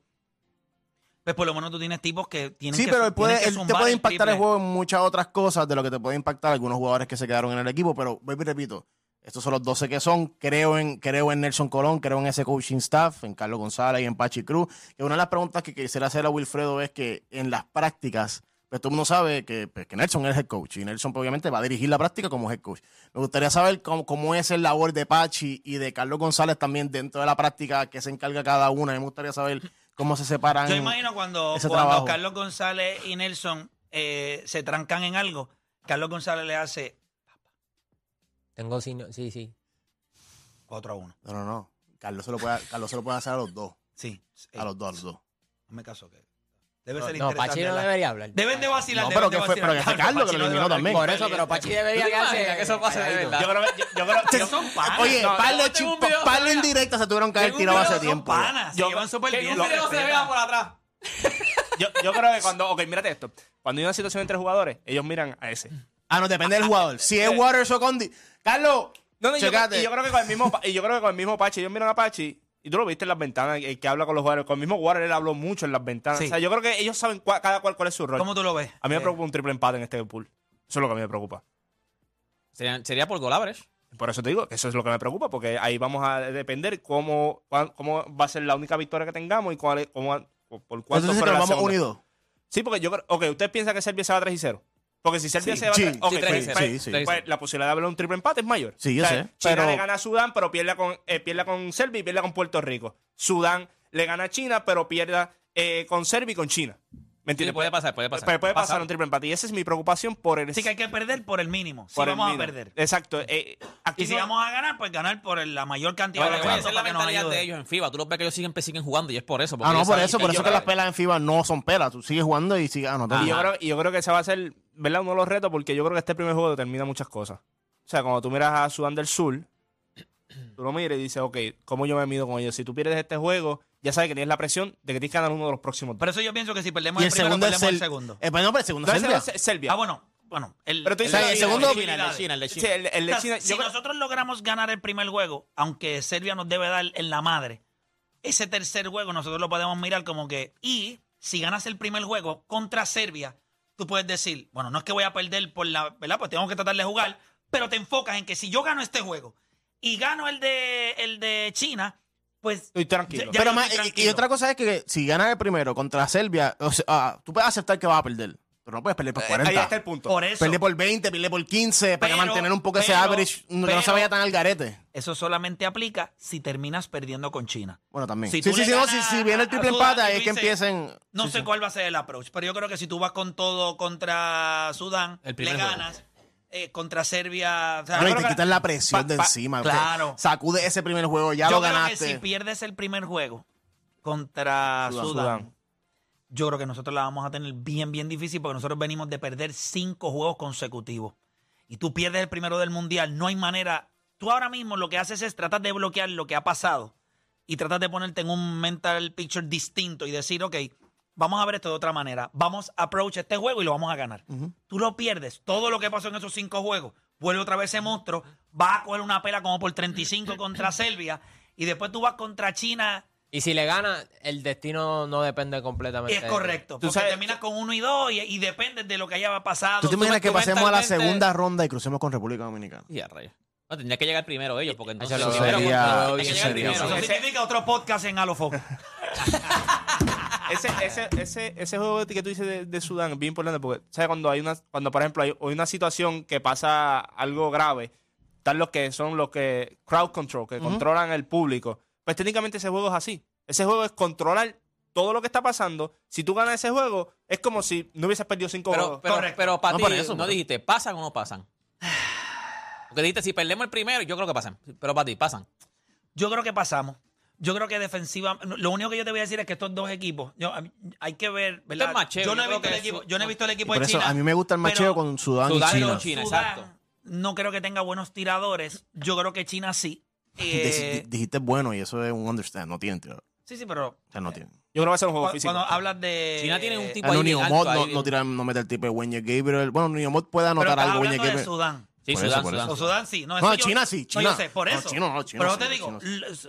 [SPEAKER 1] pues por lo menos tú tienes tipos que tienen
[SPEAKER 3] Sí,
[SPEAKER 1] que
[SPEAKER 3] pero él, puede, te puede impactar el juego en muchas otras cosas de lo que te puede impactar algunos jugadores que se quedaron en el equipo, pero vuelvo y repito, estos son los 12 que son, creo en, creo en Nelson Colón, creo en ese coaching staff, en Carlos González y en Pachi Cruz, que una de las preguntas que quisiera hacer a Wilfredo es que en las prácticas, pues todo el mundo sabe que, pues, que Nelson es el head coach y Nelson pues, obviamente va a dirigir la práctica como head coach. Me gustaría saber cómo, cómo es el labor de Pachi y de Carlos González también dentro de la práctica, que se encarga cada una, me gustaría saber cómo se separan
[SPEAKER 1] Yo imagino cuando,
[SPEAKER 3] ese
[SPEAKER 1] cuando
[SPEAKER 3] trabajo.
[SPEAKER 1] Carlos González y Nelson eh, se trancan en algo, Carlos González le hace
[SPEAKER 9] Tengo signo- sí, sí.
[SPEAKER 1] 4 a 1.
[SPEAKER 3] No, no, no. Carlos se lo puede, Carlos se lo puede hacer a los dos.
[SPEAKER 1] Sí.
[SPEAKER 3] A los dos, a los dos.
[SPEAKER 1] No me caso que. Debe
[SPEAKER 9] No,
[SPEAKER 1] ser
[SPEAKER 9] no,
[SPEAKER 1] interesante.
[SPEAKER 9] Pachi no debería hablar.
[SPEAKER 1] Deben de vacilar.
[SPEAKER 3] No, pero que fue- pero que fue Carlos que lo eliminó también.
[SPEAKER 9] Por eso, pero Pachi debería
[SPEAKER 2] ¿Tú te imaginas
[SPEAKER 9] quedarse
[SPEAKER 2] que eso pase de verdad?
[SPEAKER 4] Yo creo que. Yo, yo creo,
[SPEAKER 1] Que son panas.
[SPEAKER 3] Oye,
[SPEAKER 4] No,
[SPEAKER 3] par de
[SPEAKER 2] video,
[SPEAKER 3] par de indirectas se tuvieron que haber tirado hace
[SPEAKER 2] video,
[SPEAKER 1] Son
[SPEAKER 3] tiempo.
[SPEAKER 1] panas. Se
[SPEAKER 4] Yo-
[SPEAKER 1] llevan súper
[SPEAKER 2] Que
[SPEAKER 1] bien.
[SPEAKER 2] un video se vea por atrás.
[SPEAKER 4] yo, yo creo que cuando. Ok, mírate esto. Cuando hay una situación entre jugadores, ellos miran a ese.
[SPEAKER 3] Ah, no, depende del jugador. Si es Waters o Condi. Carlos,
[SPEAKER 4] No, no, y yo, y yo creo que con el mismo y yo creo que con el mismo Pachi, ellos miran a Pachi y tú lo viste en las ventanas, el que habla con los jugadores, con el mismo Water él habló mucho en las ventanas.
[SPEAKER 1] Sí.
[SPEAKER 4] O sea, yo creo que ellos saben cua- cada cual cuál es su rol.
[SPEAKER 1] ¿Cómo tú lo ves?
[SPEAKER 4] A mí me
[SPEAKER 1] Eh,
[SPEAKER 4] preocupa un triple empate en este pool. Eso es lo que a mí me preocupa.
[SPEAKER 2] Sería, sería por gol average.
[SPEAKER 4] Por eso te digo que eso es lo que me preocupa, porque ahí vamos a depender cómo, cómo va a ser la única victoria que tengamos y cuál es, cómo, por cuánto
[SPEAKER 3] entonces que vamos
[SPEAKER 4] segunda.
[SPEAKER 3] unidos.
[SPEAKER 4] Sí, porque yo creo, ok, ¿usted piensa que Serbia se va 3 y 0? Porque si Serbia
[SPEAKER 3] Sí,
[SPEAKER 4] se va
[SPEAKER 3] sí,
[SPEAKER 4] 3 ok,
[SPEAKER 2] sí, tres y
[SPEAKER 4] pues,
[SPEAKER 2] cero.
[SPEAKER 4] pues-
[SPEAKER 3] Sí, sí.
[SPEAKER 4] pues la posibilidad de haber un triple empate es mayor.
[SPEAKER 3] Sí, yo sé,
[SPEAKER 4] China
[SPEAKER 3] pero-
[SPEAKER 4] le gana a Sudán, pero pierde con, eh, pierde con Serbia y pierde con Puerto Rico. Sudán le gana a China, pero pierda eh, con Serbia y con China. ¿Me entiendes?
[SPEAKER 2] Sí, puede pasar, puede pasar.
[SPEAKER 4] Puede, puede pasar
[SPEAKER 2] Pasar.
[SPEAKER 4] un triple empate. Y esa es mi preocupación por el.
[SPEAKER 1] Sí que hay que perder por el mínimo. Si
[SPEAKER 4] por el
[SPEAKER 1] vamos a perder.
[SPEAKER 4] Exacto. eh, aquí
[SPEAKER 1] Y si
[SPEAKER 4] no-
[SPEAKER 1] vamos a ganar, pues ganar por la mayor cantidad de puntos
[SPEAKER 2] esa es la mentalidad de ellos en FIBA. Tú los ves que ellos siguen, siguen jugando y es por eso.
[SPEAKER 3] Ah, no, por eso, por eso que las pelas en FIBA no son pelas. Tú sigues jugando y sigues. Ah, no, te
[SPEAKER 4] Y yo, creo, y yo creo que ese va a ser, ¿verdad? Uno de los retos, porque yo creo que este primer juego determina muchas cosas. O sea, cuando tú miras a Sudán del Sur, tú lo miras y dices, ok, ¿cómo yo me mido con ellos? Si tú pierdes este juego, ya sabes que tienes la presión de que tienes que ganar uno de los próximos.
[SPEAKER 1] Por eso yo pienso que si perdemos
[SPEAKER 3] Y
[SPEAKER 1] el,
[SPEAKER 3] el
[SPEAKER 1] primero, perdemos el
[SPEAKER 3] el
[SPEAKER 1] segundo.
[SPEAKER 3] Eh, pues no, pero el segundo es Serbia.
[SPEAKER 4] no es Serbia.
[SPEAKER 1] Ah, bueno, bueno. El,
[SPEAKER 4] Pero tú
[SPEAKER 1] el-
[SPEAKER 4] dices
[SPEAKER 3] el
[SPEAKER 1] el-
[SPEAKER 3] segundo-
[SPEAKER 1] el-
[SPEAKER 2] China, el de China, el de
[SPEAKER 4] Sí,
[SPEAKER 2] China.
[SPEAKER 4] el, el de
[SPEAKER 1] O sea,
[SPEAKER 4] China.
[SPEAKER 1] si
[SPEAKER 4] creo-
[SPEAKER 1] nosotros logramos ganar el primer juego, aunque Serbia nos debe dar en la madre, ese tercer juego nosotros lo podemos mirar como que. Y si ganas el primer juego contra Serbia, tú puedes decir, bueno, no es que voy a perder por la. ¿Verdad? Pues tengo que tratar de jugar, pero te enfocas en que si yo gano este juego y gano el de, el de China, pues.
[SPEAKER 4] Estoy tranquilo.
[SPEAKER 1] Ya- ya
[SPEAKER 3] Pero
[SPEAKER 1] yo
[SPEAKER 3] más-
[SPEAKER 1] estoy
[SPEAKER 3] y- y,
[SPEAKER 1] tranquilo.
[SPEAKER 3] otra cosa es que si ganas el primero contra Serbia, o sea, ah, tú puedes aceptar que vas a perder, pero no puedes perder por
[SPEAKER 4] Eh,
[SPEAKER 3] 40.
[SPEAKER 4] Ahí está el punto.
[SPEAKER 1] Por eso.
[SPEAKER 3] Perder por 20, perder por 15, para
[SPEAKER 1] Pero-
[SPEAKER 3] mantener un poco ese
[SPEAKER 1] pero-
[SPEAKER 3] average, que no se vaya tan al garete.
[SPEAKER 1] Eso solamente aplica si terminas perdiendo con China.
[SPEAKER 3] Bueno, también.
[SPEAKER 1] Si
[SPEAKER 3] sí, sí, sí, no, si, si viene el triple empate, ahí es que empiecen.
[SPEAKER 1] No
[SPEAKER 3] sí,
[SPEAKER 1] sé
[SPEAKER 3] sí.
[SPEAKER 1] cuál va a ser el approach, pero yo creo que si tú vas con todo contra Sudán,
[SPEAKER 2] El
[SPEAKER 1] le ganas. eh, contra Serbia. o sea,
[SPEAKER 3] y te
[SPEAKER 1] que-
[SPEAKER 3] quitas la presión
[SPEAKER 4] pa-
[SPEAKER 3] de
[SPEAKER 4] pa-
[SPEAKER 3] encima.
[SPEAKER 1] claro.
[SPEAKER 3] Sacude ese primer juego, ya
[SPEAKER 1] yo
[SPEAKER 3] lo
[SPEAKER 1] creo
[SPEAKER 3] ganaste.
[SPEAKER 1] que si pierdes el primer juego contra
[SPEAKER 3] Sudán.
[SPEAKER 1] Sudán,
[SPEAKER 4] Sudán.
[SPEAKER 1] Yo creo que nosotros la vamos a tener bien, bien difícil porque nosotros venimos de perder cinco juegos consecutivos. Y tú pierdes el primero del Mundial, no hay manera. Tú ahora mismo lo que haces es tratar de bloquear lo que ha pasado y tratar de ponerte en un mental picture distinto y decir, ok, vamos a ver esto de otra manera. Vamos a approach este juego y lo vamos a ganar. Tú lo pierdes. Todo lo que pasó en esos cinco juegos, vuelve otra vez ese monstruo, va a coger una pela como por 35 contra Serbia y después tú vas contra China.
[SPEAKER 9] Y si le gana, el destino no depende completamente.
[SPEAKER 1] Es
[SPEAKER 9] de-
[SPEAKER 1] correcto.
[SPEAKER 4] Tú
[SPEAKER 1] Porque
[SPEAKER 4] sabes-
[SPEAKER 1] terminas con uno y dos y, y depende de lo que haya pasado.
[SPEAKER 3] ¿Tú te imaginas que
[SPEAKER 1] tú
[SPEAKER 3] pasemos a la segunda ronda y crucemos con República Dominicana?
[SPEAKER 2] Y a rayos. No, tendría que llegar primero ellos, porque entonces
[SPEAKER 9] Eso
[SPEAKER 2] los
[SPEAKER 9] lo
[SPEAKER 2] primeros
[SPEAKER 3] sería- eso sería-
[SPEAKER 2] primero.
[SPEAKER 1] Eso significa otro podcast en Alofo.
[SPEAKER 4] ese, ese, ese, ese juego que tú dices de, de Sudán es bien importante porque, ¿sabes? Cuando hay una, cuando por ejemplo hay, hay una situación que pasa algo grave, están los que son los que crowd control, que controlan el público. Pues técnicamente ese juego es así. Ese juego es controlar todo lo que está pasando. Si tú ganas ese juego, es como si no hubieses perdido cinco
[SPEAKER 2] Pero,
[SPEAKER 4] juegos.
[SPEAKER 2] pero,
[SPEAKER 1] Correcto.
[SPEAKER 2] pero para
[SPEAKER 3] No,
[SPEAKER 2] ti,
[SPEAKER 3] eso,
[SPEAKER 2] no dijiste, ¿pasan o no pasan? Porque dijiste, si perdemos el primero, yo creo que pasan. Pero para ti, ¿pasan?
[SPEAKER 1] Yo creo que pasamos. Yo creo que defensiva. Lo único que yo te voy a decir es que estos dos equipos, yo- hay que ver, ¿verdad?
[SPEAKER 2] es macheo,
[SPEAKER 1] yo no
[SPEAKER 2] yo
[SPEAKER 1] he visto el equipo,
[SPEAKER 2] su-
[SPEAKER 1] yo no he visto el equipo
[SPEAKER 3] Por
[SPEAKER 1] de
[SPEAKER 3] eso
[SPEAKER 1] China.
[SPEAKER 3] a mí me gusta el macheo con Sudán,
[SPEAKER 2] Sudán
[SPEAKER 3] y China.
[SPEAKER 2] con China,
[SPEAKER 1] Sudán
[SPEAKER 2] exacto.
[SPEAKER 1] No creo que tenga buenos tiradores. Yo creo que China sí. Eh,
[SPEAKER 3] Dij- Dijiste bueno y eso es un understand. No tienen tirador.
[SPEAKER 1] sí, sí, pero
[SPEAKER 3] O sea, no tienen.
[SPEAKER 4] Yo creo que va a ser un juego físico.
[SPEAKER 1] cuando hablas de.
[SPEAKER 2] China tiene un tipo
[SPEAKER 3] Ah, no,
[SPEAKER 2] ahí alto,
[SPEAKER 3] no,
[SPEAKER 2] ahí,
[SPEAKER 3] no, tira- no mete el tipo de Wenye Gabriel. Bueno, ni Omot puede anotar algo, Wenye
[SPEAKER 1] hablando de
[SPEAKER 3] Gabriel.
[SPEAKER 1] Sudán.
[SPEAKER 2] Sí,
[SPEAKER 3] Por
[SPEAKER 2] Sudán,
[SPEAKER 3] eso,
[SPEAKER 2] Sudán.
[SPEAKER 1] O Sudán sí. No,
[SPEAKER 3] No,
[SPEAKER 1] yo-
[SPEAKER 3] China sí,
[SPEAKER 1] No,
[SPEAKER 3] China.
[SPEAKER 1] yo sé, por
[SPEAKER 3] No,
[SPEAKER 1] eso.
[SPEAKER 3] chino no, chino
[SPEAKER 1] Pero
[SPEAKER 3] sí,
[SPEAKER 1] te digo,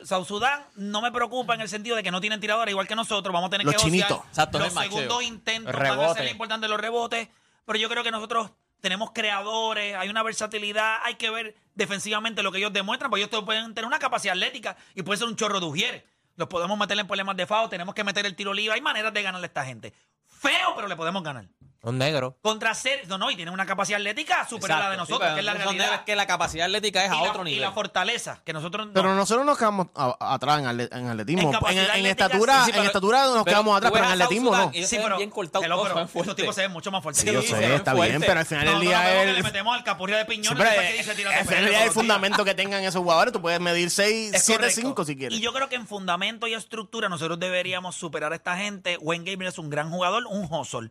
[SPEAKER 1] South Sudán no me preocupa en el sentido de que no tienen tiradores igual que nosotros. Vamos a tener
[SPEAKER 3] Los
[SPEAKER 1] que
[SPEAKER 3] chinitos.
[SPEAKER 2] Exacto, es
[SPEAKER 1] los segundos intentos van a
[SPEAKER 9] Rebote.
[SPEAKER 1] ser importantes los rebotes. Pero yo creo que nosotros tenemos creadores, hay una versatilidad, hay que ver defensivamente lo que ellos demuestran, porque ellos pueden tener una capacidad atlética y puede ser un chorro de ujieres. Los podemos meter en problemas de FAO, tenemos que meter el tiro libre. Hay maneras de ganarle a esta gente. Feo, pero le podemos ganar.
[SPEAKER 9] Un negro.
[SPEAKER 1] Contra ser, no, no, y tienen una capacidad atlética superior a la de
[SPEAKER 2] Exacto, sí,
[SPEAKER 1] nosotros,
[SPEAKER 2] pero
[SPEAKER 1] que es la
[SPEAKER 2] son
[SPEAKER 1] realidad.
[SPEAKER 2] negros que la capacidad atlética es
[SPEAKER 1] y
[SPEAKER 2] a
[SPEAKER 1] la-
[SPEAKER 2] otro
[SPEAKER 1] Y
[SPEAKER 2] nivel.
[SPEAKER 1] la fortaleza, que nosotros no-
[SPEAKER 3] Pero nosotros nos quedamos a- atrás en, atle- en atletismo.
[SPEAKER 1] En
[SPEAKER 3] En,
[SPEAKER 1] capacidad
[SPEAKER 3] en
[SPEAKER 1] atlética,
[SPEAKER 3] estatura,
[SPEAKER 1] sí, sí,
[SPEAKER 3] en
[SPEAKER 2] pero-
[SPEAKER 3] estatura nos
[SPEAKER 2] pero
[SPEAKER 3] quedamos atrás,
[SPEAKER 2] tú
[SPEAKER 3] pero en atletismo no.
[SPEAKER 2] y ellos
[SPEAKER 1] Sí,
[SPEAKER 2] se ven
[SPEAKER 1] pero
[SPEAKER 2] bien cortados
[SPEAKER 1] hello,
[SPEAKER 2] todos,
[SPEAKER 1] pero
[SPEAKER 2] se ven
[SPEAKER 1] estos
[SPEAKER 2] fuertes.
[SPEAKER 1] tipos se ven mucho más fuertes.
[SPEAKER 3] Sí,
[SPEAKER 1] que
[SPEAKER 3] yo
[SPEAKER 1] nosotros.
[SPEAKER 3] sé, está bien,
[SPEAKER 2] fuertes.
[SPEAKER 3] pero al final
[SPEAKER 1] No,
[SPEAKER 3] del
[SPEAKER 1] no,
[SPEAKER 3] día
[SPEAKER 1] no, no, que
[SPEAKER 3] es
[SPEAKER 1] le metemos al capurria de
[SPEAKER 3] Sí,
[SPEAKER 1] piñones.
[SPEAKER 3] pero
[SPEAKER 1] después que
[SPEAKER 3] es-
[SPEAKER 1] dice, tírate
[SPEAKER 3] al final del día
[SPEAKER 1] todos
[SPEAKER 3] el
[SPEAKER 1] los días.
[SPEAKER 3] fundamento que tengan esos jugadores, tú puedes medir 6,
[SPEAKER 1] Es
[SPEAKER 3] 7,
[SPEAKER 1] correcto.
[SPEAKER 3] 5 si quieres.
[SPEAKER 1] Y yo creo que en fundamento y estructura nosotros deberíamos superar a esta gente. Wayne Gabriel es un gran jugador, un hustle.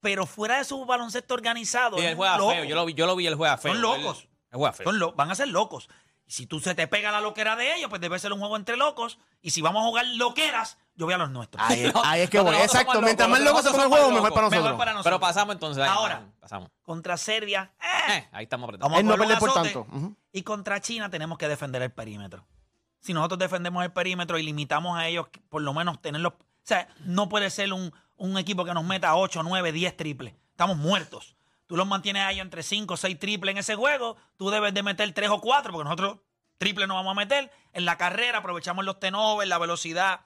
[SPEAKER 1] Pero fuera de su baloncesto organizado,
[SPEAKER 2] Sí,
[SPEAKER 1] es
[SPEAKER 2] él juega feo. Yo lo vi, yo lo vi, él juega feo.
[SPEAKER 1] Son locos.
[SPEAKER 2] Él, él juega feo.
[SPEAKER 1] Son lo- van a ser locos. Y si tú se te pega la loquera de ellos, pues debe ser un juego entre locos. Y si vamos a jugar loqueras, yo voy a los nuestros.
[SPEAKER 3] Ahí, ahí es que voy. Exacto. Mientras
[SPEAKER 2] locos,
[SPEAKER 3] más loco se ponga el juego,
[SPEAKER 2] locos.
[SPEAKER 3] mejor para
[SPEAKER 1] Mejor
[SPEAKER 3] nosotros.
[SPEAKER 1] para nosotros.
[SPEAKER 2] Pero pasamos entonces. ahí,
[SPEAKER 1] Ahora.
[SPEAKER 2] Pasamos.
[SPEAKER 1] Contra Serbia, eh,
[SPEAKER 2] Eh, ahí estamos apretando.
[SPEAKER 1] Vamos a
[SPEAKER 3] no pierde por
[SPEAKER 1] azote.
[SPEAKER 3] tanto.
[SPEAKER 1] Y contra China tenemos que defender el perímetro. Si nosotros defendemos el perímetro y limitamos a ellos, por lo menos tenerlos. O sea, no puede ser un, un equipo que nos meta 8, 9, 10 triples. Estamos muertos. Tú los mantienes a ellos entre 5 o 6 triples en ese juego. Tú debes de meter 3 o 4, porque nosotros triple no vamos a meter. En la carrera aprovechamos los tenovers, la velocidad.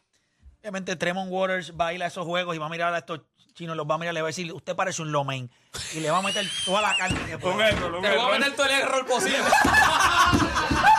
[SPEAKER 1] Obviamente Tremont Waters baila esos juegos y va a mirar a estos chinos, los va a mirar y le va a decir, usted parece un lomain. Y le va a meter toda la carne.
[SPEAKER 2] Te voy a meter todo el error posible.